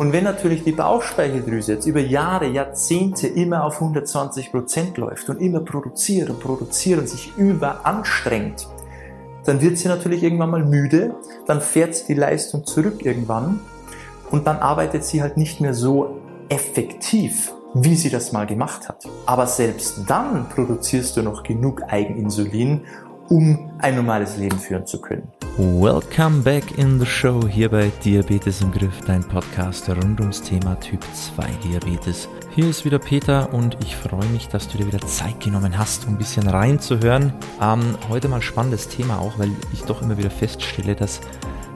Und wenn natürlich die Bauchspeicheldrüse jetzt über Jahre, Jahrzehnte immer auf 120 Prozent läuft und immer produziert und produziert und sich überanstrengt, dann wird sie natürlich irgendwann mal müde, dann fährt sie die Leistung zurück irgendwann und dann arbeitet sie halt nicht mehr so effektiv, wie sie das mal gemacht hat. Aber selbst dann produzierst du noch genug Eigeninsulin, um ein normales Leben führen zu können. Welcome back in the show hier bei Diabetes im Griff, dein Podcast rund ums Thema Typ 2 Diabetes. Hier ist wieder Peter und ich freue mich, dass du dir wieder Zeit genommen hast, um ein bisschen reinzuhören. Ähm, heute mal spannendes Thema auch, weil ich doch immer wieder feststelle, dass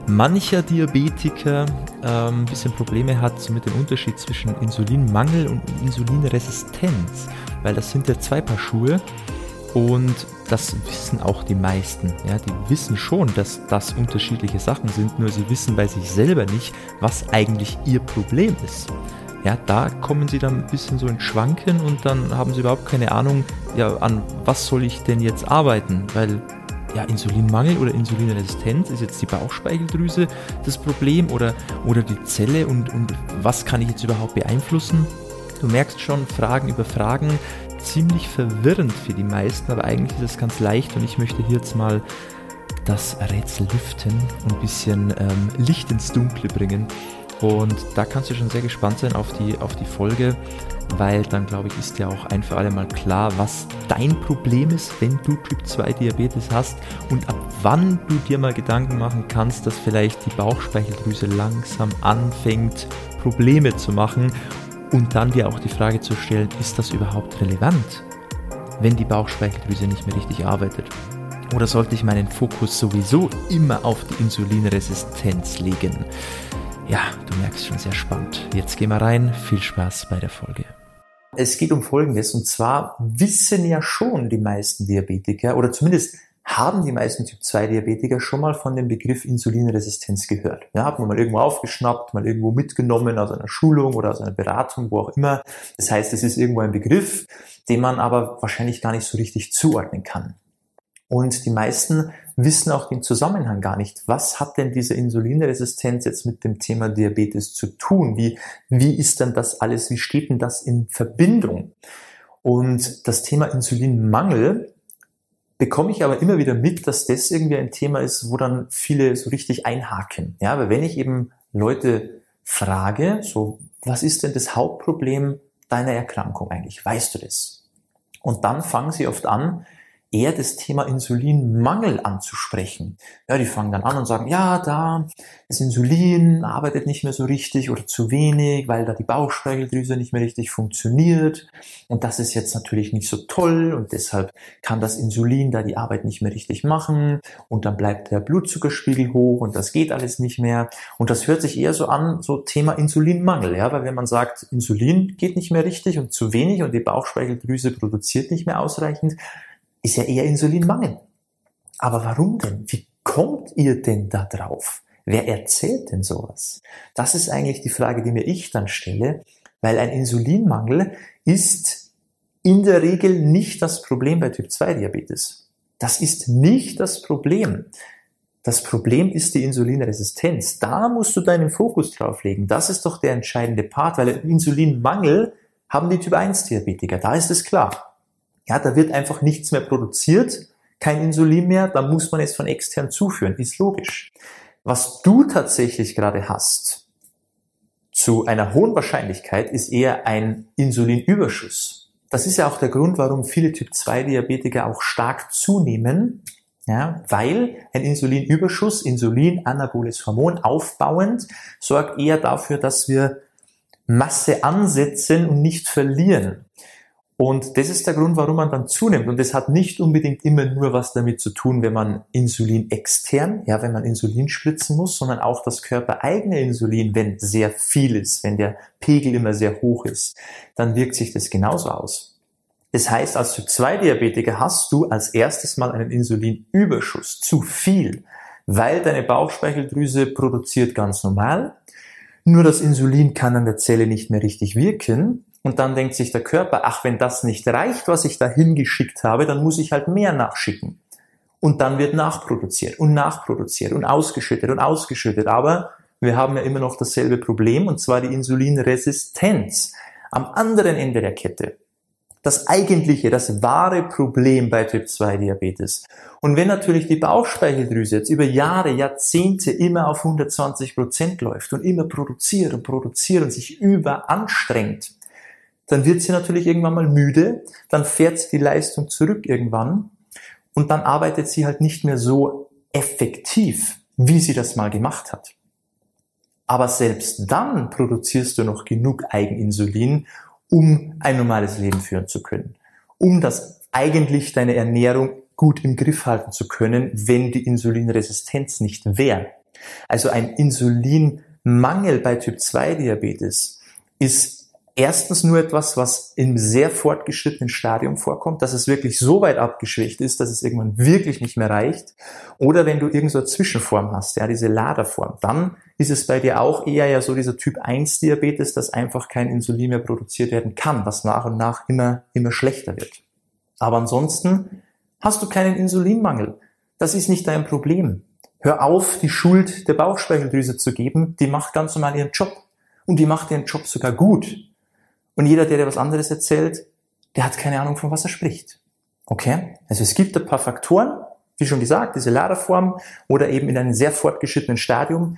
mancher Diabetiker ähm, ein bisschen Probleme hat so mit dem Unterschied zwischen Insulinmangel und Insulinresistenz, weil das sind ja zwei Paar Schuhe und das wissen auch die meisten. Ja, die wissen schon, dass das unterschiedliche Sachen sind, nur sie wissen bei sich selber nicht, was eigentlich ihr Problem ist. Ja, da kommen sie dann ein bisschen so in Schwanken und dann haben sie überhaupt keine Ahnung, ja, an was soll ich denn jetzt arbeiten? Weil ja, Insulinmangel oder Insulinresistenz ist jetzt die Bauchspeicheldrüse das Problem oder, oder die Zelle und, und was kann ich jetzt überhaupt beeinflussen? Du merkst schon, Fragen über Fragen, ziemlich verwirrend für die meisten, aber eigentlich ist es ganz leicht und ich möchte hier jetzt mal das Rätsel lüften und ein bisschen ähm, Licht ins Dunkle bringen. Und da kannst du schon sehr gespannt sein auf die, auf die Folge, weil dann glaube ich ist ja auch ein für alle Mal klar, was dein Problem ist, wenn du Typ 2 Diabetes hast und ab wann du dir mal Gedanken machen kannst, dass vielleicht die Bauchspeicheldrüse langsam anfängt, Probleme zu machen und dann dir auch die Frage zu stellen, ist das überhaupt relevant, wenn die Bauchspeicheldrüse nicht mehr richtig arbeitet? Oder sollte ich meinen Fokus sowieso immer auf die Insulinresistenz legen? Ja, du merkst schon sehr spannend. Jetzt gehen wir rein. Viel Spaß bei der Folge. Es geht um Folgendes, und zwar wissen ja schon die meisten Diabetiker, oder zumindest haben die meisten Typ-2-Diabetiker schon mal von dem Begriff Insulinresistenz gehört. Ja, hat man mal irgendwo aufgeschnappt, mal irgendwo mitgenommen aus einer Schulung oder aus einer Beratung, wo auch immer. Das heißt, es ist irgendwo ein Begriff, den man aber wahrscheinlich gar nicht so richtig zuordnen kann. Und die meisten wissen auch den Zusammenhang gar nicht. Was hat denn diese Insulinresistenz jetzt mit dem Thema Diabetes zu tun? Wie, wie ist denn das alles? Wie steht denn das in Verbindung? Und das Thema Insulinmangel bekomme ich aber immer wieder mit, dass das irgendwie ein Thema ist, wo dann viele so richtig einhaken. Ja, weil wenn ich eben Leute frage, so, was ist denn das Hauptproblem deiner Erkrankung eigentlich? Weißt du das? Und dann fangen sie oft an, eher das Thema Insulinmangel anzusprechen. Ja, die fangen dann an und sagen, ja, da, das Insulin arbeitet nicht mehr so richtig oder zu wenig, weil da die Bauchspeicheldrüse nicht mehr richtig funktioniert. Und das ist jetzt natürlich nicht so toll und deshalb kann das Insulin da die Arbeit nicht mehr richtig machen und dann bleibt der Blutzuckerspiegel hoch und das geht alles nicht mehr. Und das hört sich eher so an, so Thema Insulinmangel, ja, weil wenn man sagt, Insulin geht nicht mehr richtig und zu wenig und die Bauchspeicheldrüse produziert nicht mehr ausreichend, ist ja eher Insulinmangel. Aber warum denn? Wie kommt ihr denn da drauf? Wer erzählt denn sowas? Das ist eigentlich die Frage, die mir ich dann stelle, weil ein Insulinmangel ist in der Regel nicht das Problem bei Typ 2 Diabetes. Das ist nicht das Problem. Das Problem ist die Insulinresistenz. Da musst du deinen Fokus drauf legen. Das ist doch der entscheidende Part, weil Insulinmangel haben die Typ 1 Diabetiker. Da ist es klar. Ja, da wird einfach nichts mehr produziert, kein Insulin mehr, da muss man es von extern zuführen, ist logisch. Was du tatsächlich gerade hast, zu einer hohen Wahrscheinlichkeit, ist eher ein Insulinüberschuss. Das ist ja auch der Grund, warum viele Typ-2-Diabetiker auch stark zunehmen, ja, weil ein Insulinüberschuss, Insulin, anaboles Hormon, aufbauend, sorgt eher dafür, dass wir Masse ansetzen und nicht verlieren. Und das ist der Grund, warum man dann zunimmt. Und das hat nicht unbedingt immer nur was damit zu tun, wenn man Insulin extern, ja, wenn man Insulin spritzen muss, sondern auch das körpereigene Insulin, wenn sehr viel ist, wenn der Pegel immer sehr hoch ist, dann wirkt sich das genauso aus. Das heißt, als Typ-2-Diabetiker hast du als erstes mal einen Insulinüberschuss, zu viel, weil deine Bauchspeicheldrüse produziert ganz normal. Nur das Insulin kann an der Zelle nicht mehr richtig wirken und dann denkt sich der Körper, ach, wenn das nicht reicht, was ich da hingeschickt habe, dann muss ich halt mehr nachschicken. Und dann wird nachproduziert und nachproduziert und ausgeschüttet und ausgeschüttet. Aber wir haben ja immer noch dasselbe Problem, und zwar die Insulinresistenz am anderen Ende der Kette. Das eigentliche, das wahre Problem bei Typ 2 Diabetes. Und wenn natürlich die Bauchspeicheldrüse jetzt über Jahre, Jahrzehnte immer auf 120 Prozent läuft und immer produziert und produziert und sich überanstrengt, dann wird sie natürlich irgendwann mal müde, dann fährt sie die Leistung zurück irgendwann und dann arbeitet sie halt nicht mehr so effektiv, wie sie das mal gemacht hat. Aber selbst dann produzierst du noch genug Eigeninsulin, um ein normales Leben führen zu können, um das eigentlich deine Ernährung gut im Griff halten zu können, wenn die Insulinresistenz nicht wäre. Also ein Insulinmangel bei Typ 2 Diabetes ist erstens nur etwas, was im sehr fortgeschrittenen Stadium vorkommt, dass es wirklich so weit abgeschwächt ist, dass es irgendwann wirklich nicht mehr reicht. Oder wenn du irgend so eine Zwischenform hast, ja, diese Laderform, dann ist es bei dir auch eher ja so dieser Typ 1 Diabetes, dass einfach kein Insulin mehr produziert werden kann, was nach und nach immer, immer schlechter wird. Aber ansonsten hast du keinen Insulinmangel. Das ist nicht dein Problem. Hör auf, die Schuld der Bauchspeicheldrüse zu geben. Die macht ganz normal ihren Job. Und die macht ihren Job sogar gut. Und jeder, der dir was anderes erzählt, der hat keine Ahnung, von was er spricht. Okay? Also es gibt ein paar Faktoren, wie schon gesagt, diese Laderform oder eben in einem sehr fortgeschrittenen Stadium.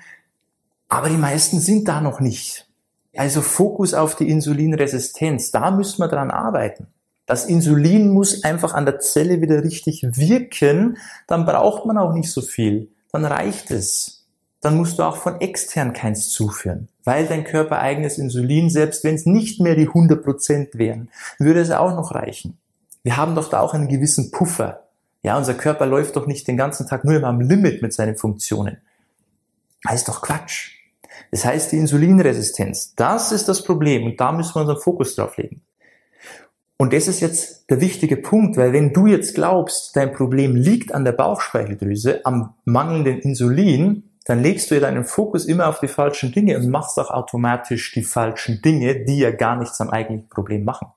Aber die meisten sind da noch nicht. Also Fokus auf die Insulinresistenz, da müssen wir dran arbeiten. Das Insulin muss einfach an der Zelle wieder richtig wirken, dann braucht man auch nicht so viel, dann reicht es. Dann musst du auch von extern keins zuführen weil dein Körper eigenes Insulin, selbst wenn es nicht mehr die 100% wären, würde es auch noch reichen. Wir haben doch da auch einen gewissen Puffer. Ja, unser Körper läuft doch nicht den ganzen Tag nur immer am Limit mit seinen Funktionen. Das ist doch Quatsch. Das heißt, die Insulinresistenz, das ist das Problem und da müssen wir unseren Fokus drauf legen. Und das ist jetzt der wichtige Punkt, weil wenn du jetzt glaubst, dein Problem liegt an der Bauchspeicheldrüse, am mangelnden Insulin, dann legst du ja deinen Fokus immer auf die falschen Dinge und machst auch automatisch die falschen Dinge, die ja gar nichts am eigentlichen Problem machen.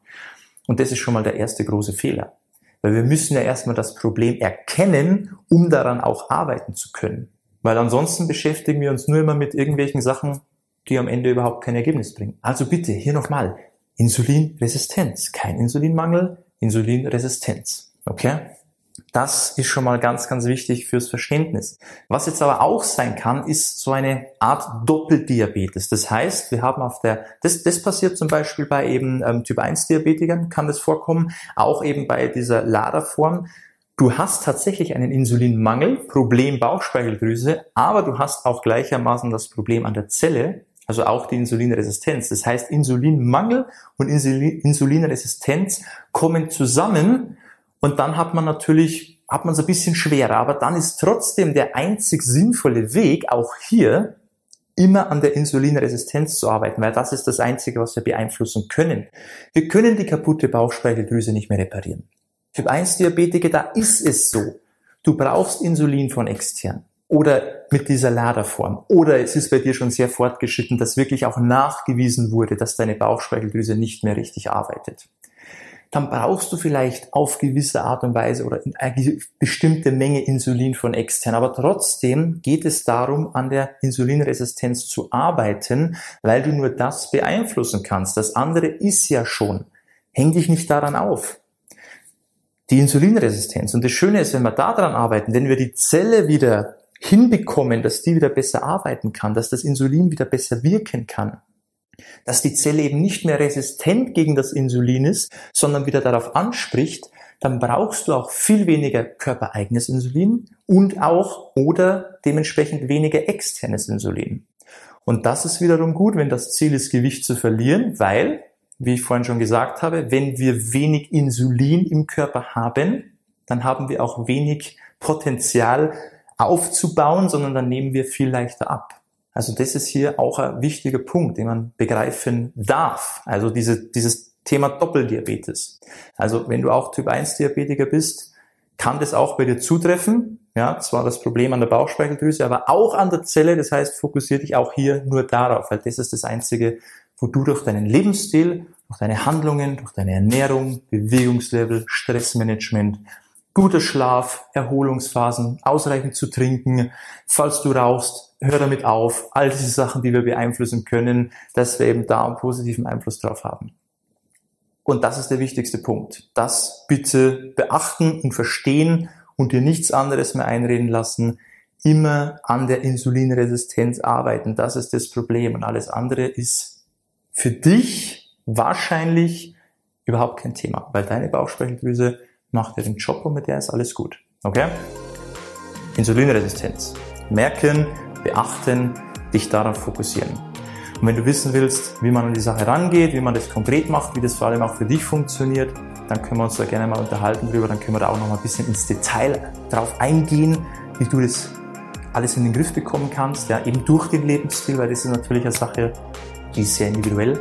Und das ist schon mal der erste große Fehler. Weil wir müssen ja erstmal das Problem erkennen, um daran auch arbeiten zu können. Weil ansonsten beschäftigen wir uns nur immer mit irgendwelchen Sachen, die am Ende überhaupt kein Ergebnis bringen. Also bitte, hier nochmal, Insulinresistenz, kein Insulinmangel, Insulinresistenz. Okay? Das ist schon mal ganz, ganz wichtig fürs Verständnis. Was jetzt aber auch sein kann, ist so eine Art Doppeldiabetes. Das heißt, wir haben auf der, das, das passiert zum Beispiel bei eben ähm, Typ 1 Diabetikern, kann das vorkommen, auch eben bei dieser Laderform. Du hast tatsächlich einen Insulinmangel, Problem Bauchspeicheldrüse, aber du hast auch gleichermaßen das Problem an der Zelle, also auch die Insulinresistenz. Das heißt, Insulinmangel und Insulinresistenz kommen zusammen und dann hat man natürlich, hat man es ein bisschen schwerer. Aber dann ist trotzdem der einzig sinnvolle Weg, auch hier, immer an der Insulinresistenz zu arbeiten, weil das ist das Einzige, was wir beeinflussen können. Wir können die kaputte Bauchspeicheldrüse nicht mehr reparieren. Typ 1 Diabetiker, da ist es so. Du brauchst Insulin von extern oder mit dieser Laderform. Oder es ist bei dir schon sehr fortgeschritten, dass wirklich auch nachgewiesen wurde, dass deine Bauchspeicheldrüse nicht mehr richtig arbeitet dann brauchst du vielleicht auf gewisse Art und Weise oder eine bestimmte Menge Insulin von extern. Aber trotzdem geht es darum, an der Insulinresistenz zu arbeiten, weil du nur das beeinflussen kannst. Das andere ist ja schon. Häng dich nicht daran auf. Die Insulinresistenz. Und das Schöne ist, wenn wir daran arbeiten, wenn wir die Zelle wieder hinbekommen, dass die wieder besser arbeiten kann, dass das Insulin wieder besser wirken kann, dass die Zelle eben nicht mehr resistent gegen das Insulin ist, sondern wieder darauf anspricht, dann brauchst du auch viel weniger körpereigenes Insulin und auch oder dementsprechend weniger externes Insulin. Und das ist wiederum gut, wenn das Ziel ist, Gewicht zu verlieren, weil, wie ich vorhin schon gesagt habe, wenn wir wenig Insulin im Körper haben, dann haben wir auch wenig Potenzial aufzubauen, sondern dann nehmen wir viel leichter ab. Also das ist hier auch ein wichtiger Punkt, den man begreifen darf. Also diese, dieses Thema Doppeldiabetes. Also wenn du auch Typ 1 Diabetiker bist, kann das auch bei dir zutreffen. Ja, zwar das Problem an der Bauchspeicheldrüse, aber auch an der Zelle. Das heißt, fokussiere dich auch hier nur darauf, weil das ist das Einzige, wo du durch deinen Lebensstil, durch deine Handlungen, durch deine Ernährung, Bewegungslevel, Stressmanagement guter Schlaf, Erholungsphasen, ausreichend zu trinken. Falls du rauchst, hör damit auf. All diese Sachen, die wir beeinflussen können, dass wir eben da einen positiven Einfluss drauf haben. Und das ist der wichtigste Punkt. Das bitte beachten und verstehen und dir nichts anderes mehr einreden lassen. Immer an der Insulinresistenz arbeiten. Das ist das Problem. Und alles andere ist für dich wahrscheinlich überhaupt kein Thema, weil deine Bauchspeicheldrüse macht dir den Job und mit der ist alles gut. Okay? Insulinresistenz. Merken, beachten, dich darauf fokussieren. Und wenn du wissen willst, wie man an die Sache rangeht, wie man das konkret macht, wie das vor allem auch für dich funktioniert, dann können wir uns da gerne mal unterhalten drüber, dann können wir da auch noch mal ein bisschen ins Detail drauf eingehen, wie du das alles in den Griff bekommen kannst, ja, eben durch den Lebensstil, weil das ist natürlich eine Sache, die ist sehr individuell.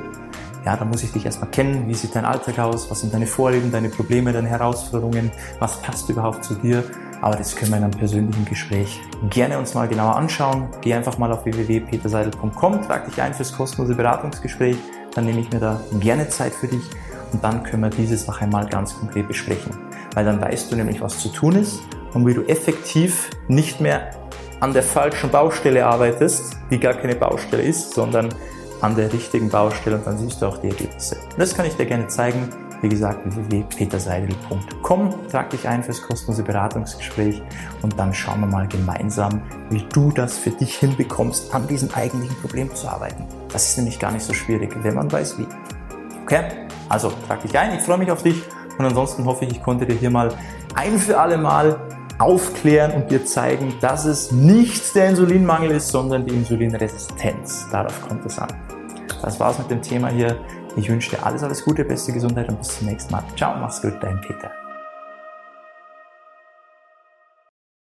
Ja, da muss ich dich erstmal kennen, wie sieht dein Alltag aus, was sind deine Vorlieben, deine Probleme, deine Herausforderungen, was passt überhaupt zu dir? Aber das können wir in einem persönlichen Gespräch gerne uns mal genauer anschauen. Geh einfach mal auf www.peterseidel.com, trag dich ein fürs kostenlose Beratungsgespräch, dann nehme ich mir da gerne Zeit für dich und dann können wir diese Sache mal ganz konkret besprechen. Weil dann weißt du nämlich, was zu tun ist und wie du effektiv nicht mehr an der falschen Baustelle arbeitest, die gar keine Baustelle ist, sondern an der richtigen Baustelle und dann siehst du auch die Ergebnisse. Und das kann ich dir gerne zeigen wie gesagt, www.peterseidel.com. Trag dich ein fürs kostenlose Beratungsgespräch und dann schauen wir mal gemeinsam, wie du das für dich hinbekommst, an diesem eigentlichen Problem zu arbeiten. Das ist nämlich gar nicht so schwierig, wenn man weiß wie. Okay? Also trag dich ein, ich freue mich auf dich und ansonsten hoffe ich, ich konnte dir hier mal ein für alle Mal aufklären und dir zeigen, dass es nicht der Insulinmangel ist, sondern die Insulinresistenz. Darauf kommt es an. Das war's mit dem Thema hier. Ich wünsche dir alles, alles Gute, beste Gesundheit und bis zum nächsten Mal. Ciao, mach's gut, dein Peter.